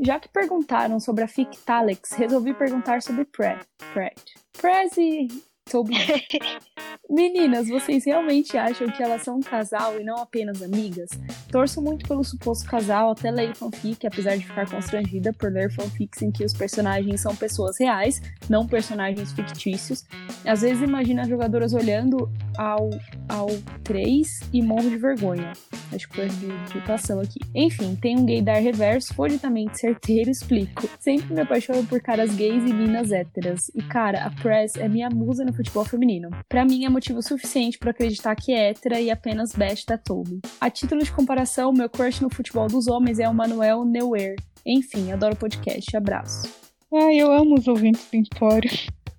Já que perguntaram sobre a Fic Talex, resolvi perguntar sobre Pratt. Pratt. Prezi Toby. Meninas, vocês realmente acham que elas são um casal e não apenas amigas? Torço muito pelo suposto casal, até leio fanfic, apesar de ficar constrangida por ler fanfics em que os personagens são pessoas reais, não personagens fictícios. Às vezes imagino as jogadoras olhando ao, ao 3 e morro de vergonha. Acho que foi de digitação aqui. Enfim, tem um gaydar reverso, folitamente certeiro, explico. Sempre me apaixono por caras gays e minas héteras. E cara, a Press é minha musa no futebol feminino. Para mim é motivo suficiente para acreditar que é hétera e apenas best da Toby. A título de comparação, meu crush no futebol dos homens é o Manuel Neuer. Enfim, adoro o podcast. Abraço. Ai, eu amo os ouvintes do Empório.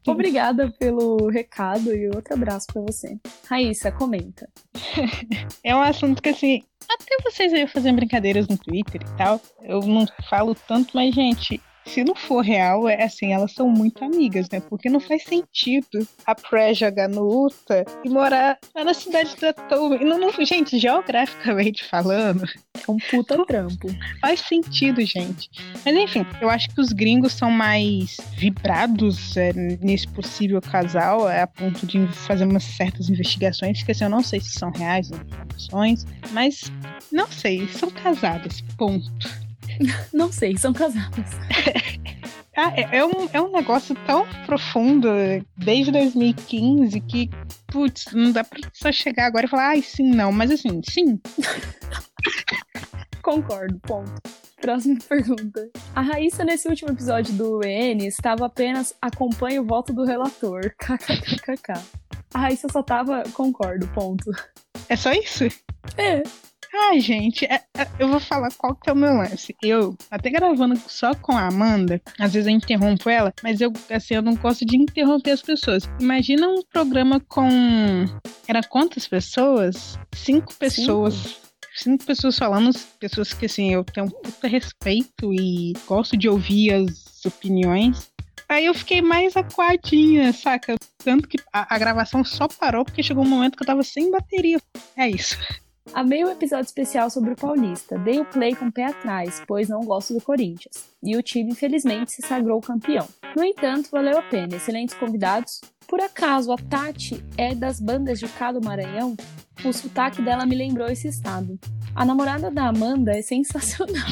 Obrigada pelo recado e outro abraço para você. Raíssa, comenta. é um assunto que, assim, até vocês aí fazendo brincadeiras no Twitter e tal, eu não falo tanto, mas, gente, se não for real, é assim, elas são muito amigas, né? Porque não faz sentido a Pré jogar no Utah e morar na cidade da Tome. Não, não, gente, geograficamente falando. É um puta trampo. Faz sentido, gente. Mas enfim, eu acho que os gringos são mais vibrados é, nesse possível casal, é, a ponto de fazer umas certas investigações, que assim, eu não sei se são reais informações, mas não sei, são casadas, ponto. Não sei, são casadas. ah, é, é, um, é um negócio tão profundo desde 2015 que, putz, não dá pra só chegar agora e falar, ai, sim, não. Mas assim, sim. Concordo, ponto. Próxima pergunta. A Raíssa, nesse último episódio do EN, estava apenas acompanha o voto do relator. KKKK. A Raíssa só tava concordo, ponto. É só isso? É. Ai, gente, é, é, eu vou falar qual que é o meu lance. Eu, até gravando só com a Amanda, às vezes eu interrompo ela, mas eu, assim, eu não gosto de interromper as pessoas. Imagina um programa com. Era quantas pessoas? Cinco pessoas. Cinco cinco pessoas falando, pessoas que assim, eu tenho um puta respeito e gosto de ouvir as opiniões. Aí eu fiquei mais aquadinha, saca? Tanto que a, a, gravação só parou porque chegou um momento que eu tava sem bateria. É isso. Amei o episódio especial sobre o Paulista. Dei o play com o pé atrás, pois não gosto do Corinthians. E o time, infelizmente, se sagrou campeão. No entanto, valeu a pena. Excelentes convidados. Por acaso a Tati é das bandas de cá do Maranhão? O sotaque dela me lembrou esse estado. A namorada da Amanda é sensacional.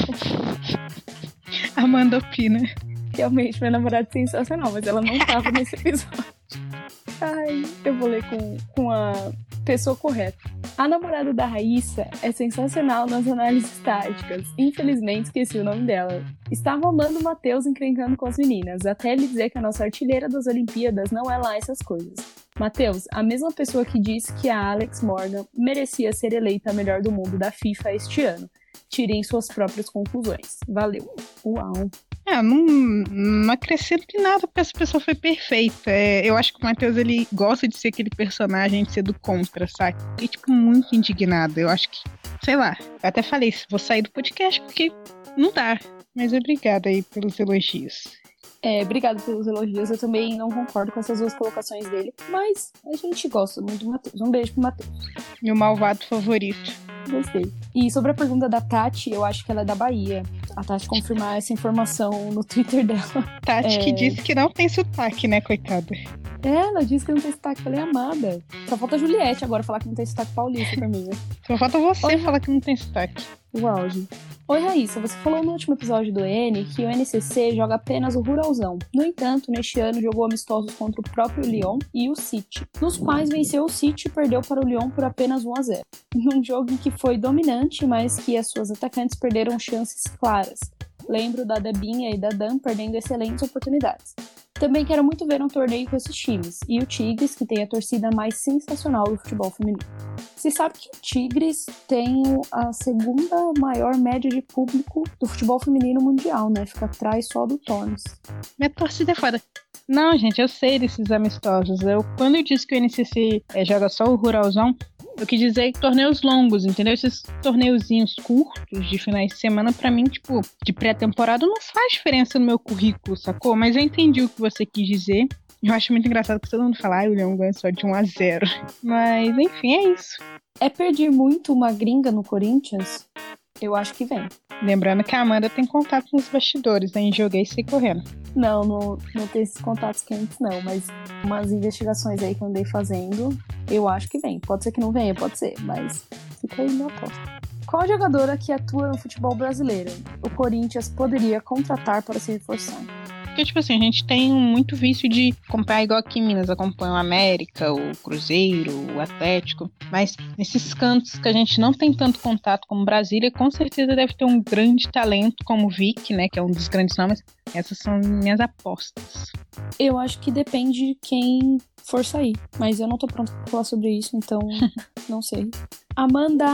Amanda opina. Realmente, minha namorada é sensacional, mas ela não estava nesse episódio. Ai, eu vou ler com, com a pessoa correta. A namorada da Raíssa é sensacional nas análises táticas. Infelizmente, esqueci o nome dela. Estava amando o Matheus encrencando com as meninas, até ele dizer que a nossa artilheira das Olimpíadas não é lá essas coisas. Matheus, a mesma pessoa que disse que a Alex Morgan merecia ser eleita a melhor do mundo da FIFA este ano. Tirem suas próprias conclusões. Valeu. Uau. É, não, não acrescento de nada porque essa pessoa foi perfeita. É, eu acho que o Matheus, ele gosta de ser aquele personagem, de ser do contra, sabe? E, tipo, muito indignado. Eu acho que, sei lá, eu até falei, vou sair do podcast porque não dá. Mas obrigada aí pelos elogios. É, obrigado pelos elogios. Eu também não concordo com essas duas colocações dele, mas a gente gosta muito do Matheus. Um beijo pro Matheus. Meu malvado favorito. Gostei. E sobre a pergunta da Tati, eu acho que ela é da Bahia. A Tati confirmar essa informação no Twitter dela. Tati é... que disse que não tem sotaque, né, coitada? É, ela disse que não tem sotaque. Falei, amada. Só falta a Juliette agora falar que não tem sotaque paulista pra mim. Né? Só falta você Oi, falar que não tem sotaque. O auge. Oi, Raíssa, você falou no último episódio do N que o NCC joga apenas o Ruralzão. No entanto, neste ano jogou amistosos contra o próprio Lyon e o City, nos quais venceu o City e perdeu para o Lyon por apenas 1 a 0. Num jogo em que foi dominante, mas que as suas atacantes perderam chances claras. Lembro da Debinha e da Dan perdendo excelentes oportunidades. Também quero muito ver um torneio com esses times, e o Tigres, que tem a torcida mais sensacional do futebol feminino. Se sabe que o Tigres tem a segunda maior média de público do futebol feminino mundial, né? Fica atrás só do Tornes. Minha torcida é foda. Não, gente, eu sei desses amistosos. Eu, quando eu disse que o NCC é, joga só o Ruralzão, eu quis dizer torneios longos, entendeu? Esses torneiozinhos curtos de finais de semana, para mim, tipo, de pré-temporada não faz diferença no meu currículo, sacou? Mas eu entendi o que você quis dizer. Eu acho muito engraçado que todo mundo fala, ah, o Leão ganha só de 1 a 0 Mas, enfim, é isso. É perder muito uma gringa no Corinthians? Eu acho que vem. Lembrando que a Amanda tem contato nos bastidores, hein? Joguei saí correndo. Não, não, não tem esses contatos quentes, não. Mas umas investigações aí que eu andei fazendo, eu acho que vem. Pode ser que não venha, pode ser, mas fica aí minha aposta. Qual jogadora que atua no futebol brasileiro o Corinthians poderia contratar para se reforçar? Porque, tipo assim, a gente tem muito vício de comprar igual aqui em Minas, acompanha o América, o Cruzeiro, o Atlético. Mas nesses cantos que a gente não tem tanto contato como Brasília, com certeza deve ter um grande talento como o Vic, né? Que é um dos grandes nomes. Essas são minhas apostas. Eu acho que depende de quem for sair. Mas eu não tô pronta pra falar sobre isso, então não sei. Amanda,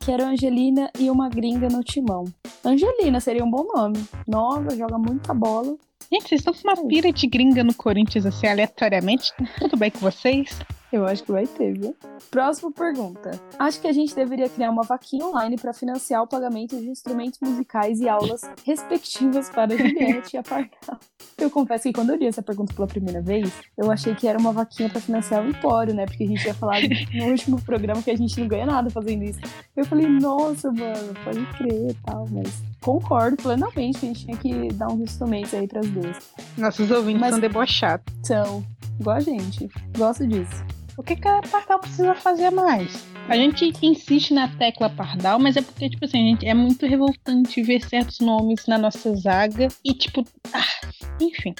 quero Angelina e uma gringa no timão. Angelina seria um bom nome. Nova, joga muita bola. Gente, vocês estão com uma pira de gringa no Corinthians assim aleatoriamente? Tudo bem com vocês? Eu acho que vai ter, viu? Próxima pergunta. Acho que a gente deveria criar uma vaquinha online para financiar o pagamento de instrumentos musicais e aulas respectivas para Juliette e a Pardal. Eu confesso que quando eu li essa pergunta pela primeira vez, eu achei que era uma vaquinha para financiar o Empório, né? Porque a gente tinha falado no último programa que a gente não ganha nada fazendo isso. Eu falei, nossa, mano, pode crer e tal, mas concordo plenamente que a gente tinha que dar uns instrumentos aí pras duas. Nossos ouvintes Mas- são debochados. São, igual a gente. Gosto disso. O que, que a Pardal precisa fazer mais? A gente insiste na tecla Pardal, mas é porque, tipo assim, gente, é muito revoltante ver certos nomes na nossa zaga e, tipo, ah, enfim.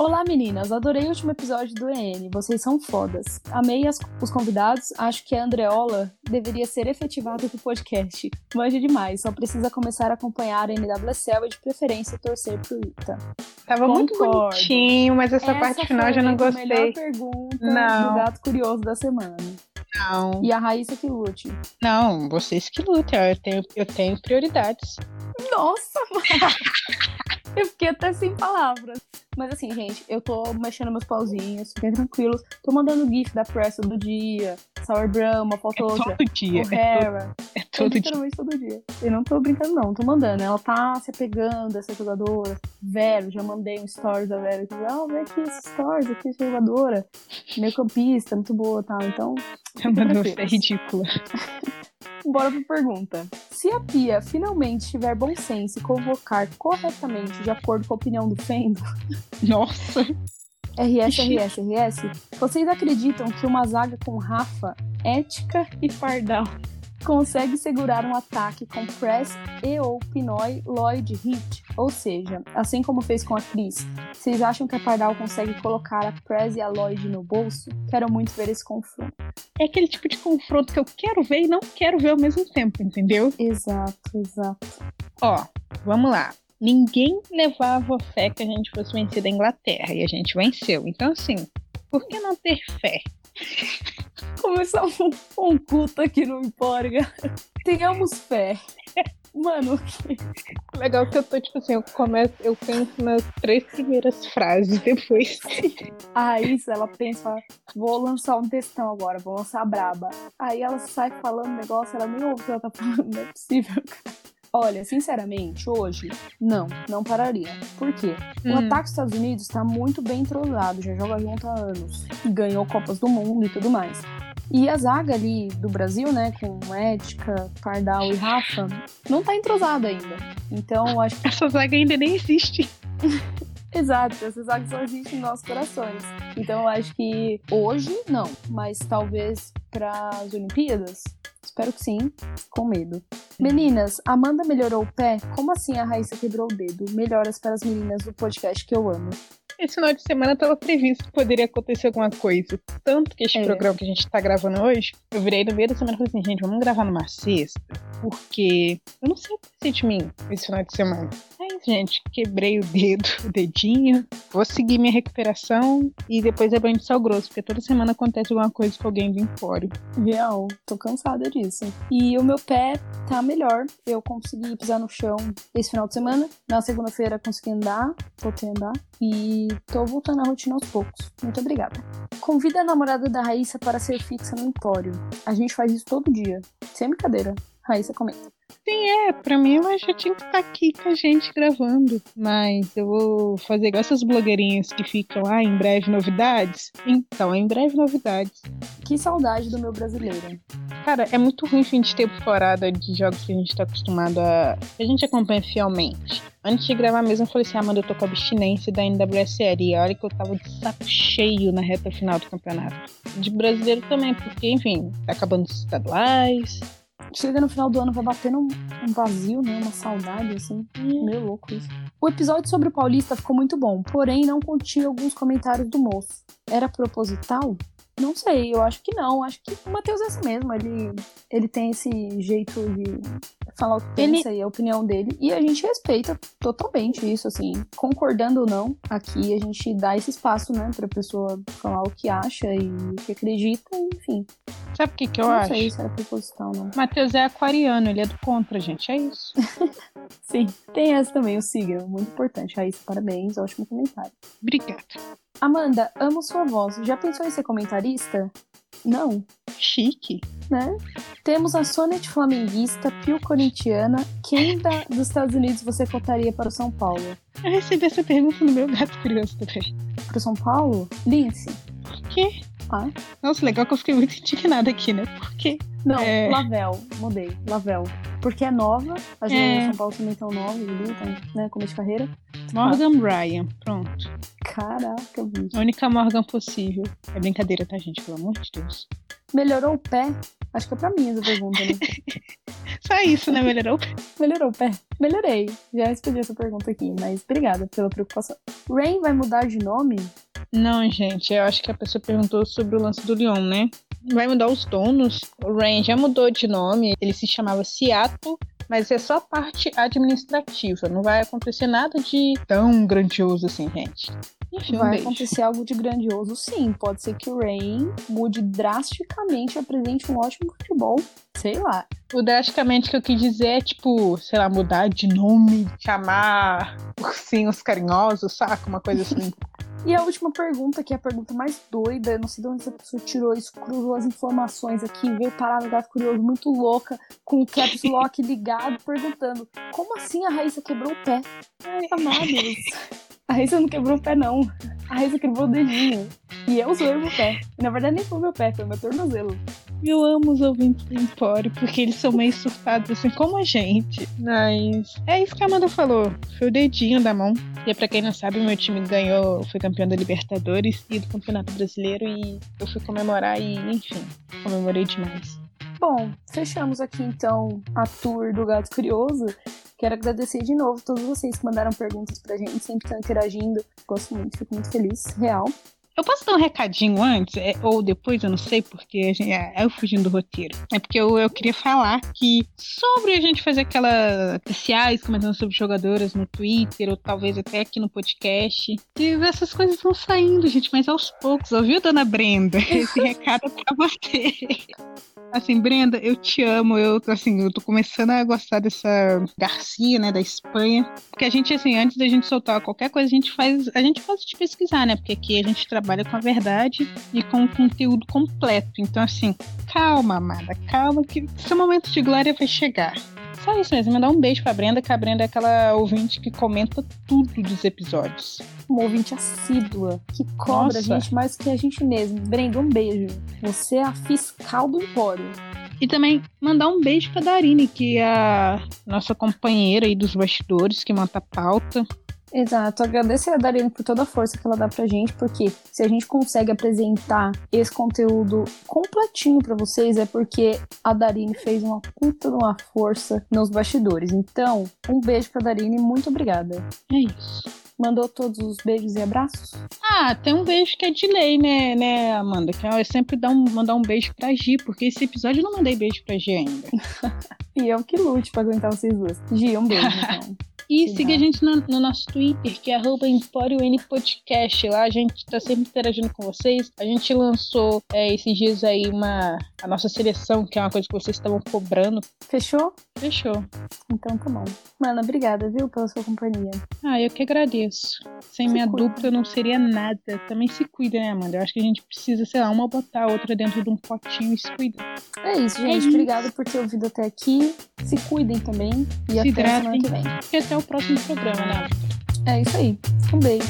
Olá meninas, adorei o último episódio do EN, vocês são fodas. Amei as- os convidados, acho que a Andreola deveria ser efetivada pro podcast. Manja demais, só precisa começar a acompanhar a NWSL e de preferência torcer pro Ita. Tava muito Concordo. bonitinho, mas essa, parte final eu já não a melhor gostei. pergunta Não. do gato curioso da semana. Não, E a Raíssa que lute. não, vocês que lutem, eu tenho, eu tenho prioridades. Nossa, mano! Eu fiquei até sem palavras. Mas assim, gente, eu tô mexendo meus pauzinhos, fiquem tranquilos. Tô mandando gif da press do dia, Sour Brahma, falta É outra. todo dia, O Hera. é É todo dia. todo dia. Eu não tô brincando, não. Tô mandando. Ela tá se apegando a essa jogadora. Vero, já mandei um stories da Vero. que, Ah, vem aqui esse stories, aqui essa jogadora. Meio campista, muito boa, tá? Então, Mano, você é ridícula. bora pra pergunta. Se a Pia finalmente tiver bom senso e convocar corretamente de acordo com a opinião do Fendo, Nossa. RS, RS, RS, vocês acreditam que uma zaga com Rafa, Ética e Pardal consegue segurar um ataque com Press e ou Pinoy, Lloyd, Hit? Ou seja, assim como fez com a Cris, vocês acham que a Pardal consegue colocar a Press e a Lloyd no bolso? Quero muito ver esse confronto. É aquele tipo de confronto que eu quero ver e não quero ver ao mesmo tempo, entendeu? Exato, exato. Ó, vamos lá. Ninguém levava fé que a gente fosse vencer da Inglaterra e a gente venceu. Então, assim, por que não ter fé? Começar um, um culto aqui no Empório, galera. Tenhamos fé. Mano, Legal que eu tô, tipo assim, eu começo, eu penso nas três primeiras frases depois. a ela pensa, vou lançar um textão agora, vou lançar a braba. Aí ela sai falando negócio, ela nem ouve o que ela tá falando, não é possível, cara. Olha, sinceramente, hoje, não, não pararia. Por quê? O Hum. ataque dos Estados Unidos tá muito bem entrosado, já joga junto há anos. Ganhou Copas do Mundo e tudo mais. E a zaga ali do Brasil, né, com Ética, Pardal e Rafa, não tá entrosada ainda. Então, eu acho que Essa zaga ainda nem existe. Exato, essas águas só existem nos nossos corações. Então eu acho que hoje não, mas talvez para as Olimpíadas, espero que sim, com medo. Meninas, Amanda melhorou o pé? Como assim a Raíssa quebrou o dedo? Melhoras para as meninas do podcast que eu amo. Esse final de semana tava previsto que poderia acontecer alguma coisa. Tanto que este É. programa que a gente tá gravando hoje, eu virei no meio da semana e falei assim, gente, vamos gravar numa sexta, porque eu não sei o que de mim esse final de semana. Gente. Quebrei o dedo, o dedinho. Vou seguir minha recuperação e depois é banho de sal grosso, porque toda semana acontece alguma coisa com alguém do Empório. Real, tô cansada disso. E o meu pé tá melhor. Eu consegui pisar no chão esse final de semana. Na segunda-feira consegui andar, voltei a andar. E tô voltando à rotina aos poucos. Muito obrigada. Convida a namorada da Raíssa para ser fixa no Empório. A gente faz isso todo dia. Sem brincadeira. Raíssa comenta. Sim, é, pra mim ela já tinha que estar aqui com a gente gravando. Mas eu vou fazer igual essas blogueirinhas que ficam lá em breve novidades. Então, em breve novidades. Que saudade do meu brasileiro. Cara, é muito ruim gente ter temporada de jogos que a gente tá acostumado a. que a gente acompanha fielmente. Antes de gravar mesmo, eu falei assim: Amanda, eu tô com abstinência da NWSL. E olha que eu tava de saco cheio na reta final do campeonato. De brasileiro também, porque, enfim, tá acabando os estaduais. Chega no final do ano, vai batendo um, um vazio, né? Uma saudade, assim. Meio louco isso. O episódio sobre o Paulista ficou muito bom, porém não continha alguns comentários do moço. Era proposital? Não sei, eu acho que não. Acho que o Matheus é assim mesmo. Ele, ele tem esse jeito de falar o que pensa e a opinião dele. E a gente respeita totalmente isso, assim. Concordando ou não, aqui a gente dá esse espaço, né, pra pessoa falar o que acha e o que acredita, enfim. Sabe o que, que eu não acho? sei se era proposital, não. Matheus é aquariano, ele é do contra, gente. É isso. Sim, tem essa também, o signo. Muito importante. Raíssa, parabéns, ótimo comentário. Obrigada. Amanda, amo sua voz. Já pensou em ser comentarista? Não, Chique. né? Temos a Sonet flamenguista, Pio corintiana. Quem da, dos Estados Unidos você cotaria para o São Paulo? Eu recebi essa pergunta no meu gato curioso também. Para o São Paulo? Lince. Por quê? Ah, Nossa, legal que eu fiquei muito indignada aqui, né? Por quê? não, É. Lavel. Mudei. Lavel. Porque é nova. As É. São Paulo também estão novas ali, então, né? Começo de carreira. Morgan Bryan. Pronto. Caraca, bicho. A única Morgan possível. É brincadeira, tá, gente? Pelo amor de Deus. Melhorou o pé? Acho que é pra mim essa pergunta, né? Só isso, né? Melhorou. Melhorou o pé? Melhorei. Já respondi essa pergunta aqui, mas obrigada pela preocupação. Rain vai mudar de nome? Não, gente, eu acho que a pessoa perguntou sobre o lance do Leon, né? Vai mudar os donos. O Rain já mudou de nome, ele se chamava Seattle, mas é só parte administrativa. Não vai acontecer nada de tão grandioso assim, gente. Enfim, um Vai beijo. acontecer algo de grandioso, sim. Pode ser que o Rain mude drasticamente e apresente um ótimo futebol. Sei lá. O drasticamente que eu quis dizer é, tipo, sei lá, mudar de nome, chamar ursinhos carinhosos, saca? Uma coisa assim. E a última pergunta, que é a pergunta mais doida, eu não sei de onde essa pessoa tirou isso, cruzou as informações aqui, veio parar no gato curioso, muito louca, com o caps lock ligado, perguntando: como assim a Raíssa quebrou o pé? Ai, amados. A Raíssa não quebrou o pé, não. A Raíssa quebrou o dedinho. E eu zoei o meu pé. E, na verdade, nem foi o meu pé, foi o meu tornozelo. Eu amo os ouvintes do Empório, porque eles são meio surtados, assim como a gente. Mas é isso que a Amanda falou. Foi o dedinho da mão. E pra quem não sabe, meu time ganhou, foi campeão da Libertadores e do Campeonato Brasileiro. E eu fui comemorar e, enfim, comemorei demais. Bom, fechamos aqui então a tour do Gato Curioso. Quero agradecer de novo todos vocês que mandaram perguntas pra gente, sempre estão interagindo. Gosto muito, fico muito feliz. Real. Eu posso dar um recadinho antes, é, ou depois, eu não sei, porque gente, é, eu fugindo do roteiro. É porque eu, eu queria falar que sobre a gente fazer aquelas especiais comentando sobre jogadoras no Twitter, ou talvez até aqui no podcast, que essas coisas vão saindo, gente, mas aos poucos, ouviu, dona Brenda? Esse recado é pra você. Assim, Brenda, eu te amo. Eu, assim, eu tô começando a gostar dessa Garcia, né, da Espanha. Porque a gente, assim, antes da gente soltar qualquer coisa, a gente faz. A gente faz de pesquisar, né? Porque aqui a gente trabalha com a verdade e com o conteúdo completo. Então, assim, calma, amada, calma, que seu momento de glória vai chegar. Só isso mesmo, mandar um beijo pra Brenda, que a Brenda é aquela ouvinte que comenta tudo dos episódios. Uma ouvinte assídua, que cobra a Nossa. gente mais que a gente mesmo. Brenda, um beijo. Você é a fiscal do Empório. E também mandar um beijo pra Darine, que é a nossa companheira aí dos bastidores, que monta a pauta. Exato, agradecer a Darine por toda a força que ela dá pra gente, porque se a gente consegue apresentar esse conteúdo completinho pra vocês, é porque a Darine fez uma puta de uma força nos bastidores. Então, um beijo pra Darine, muito obrigada. É isso. Mandou todos os beijos e abraços? Ah, tem um beijo que é de lei, né, né, Amanda? Que é sempre dar um, mandar um beijo pra Gi, porque esse episódio eu não mandei beijo pra Gi ainda. E eu que lute pra aguentar vocês duas. Gia, um beijo, então. E siga a gente no, no, nosso Twitter, que é arroba Podcast. Lá a gente tá sempre interagindo com vocês. A gente lançou é, esses dias aí uma a nossa seleção, que é uma coisa que vocês estavam cobrando. Fechou? Fechou. Então tá bom. Mano, obrigada, viu, pela sua companhia. Ah, eu que agradeço. Sem se minha cuida. dupla eu não seria nada. Também se cuida, né, Amanda? Eu acho que a gente precisa, sei lá, uma botar a outra dentro de um potinho e se cuidar. É isso, gente. É Obrigada por ter ouvido até aqui. Se cuidem também. E se até hidratem. semana que vem. E até o próximo programa, né? É isso aí. Um beijo.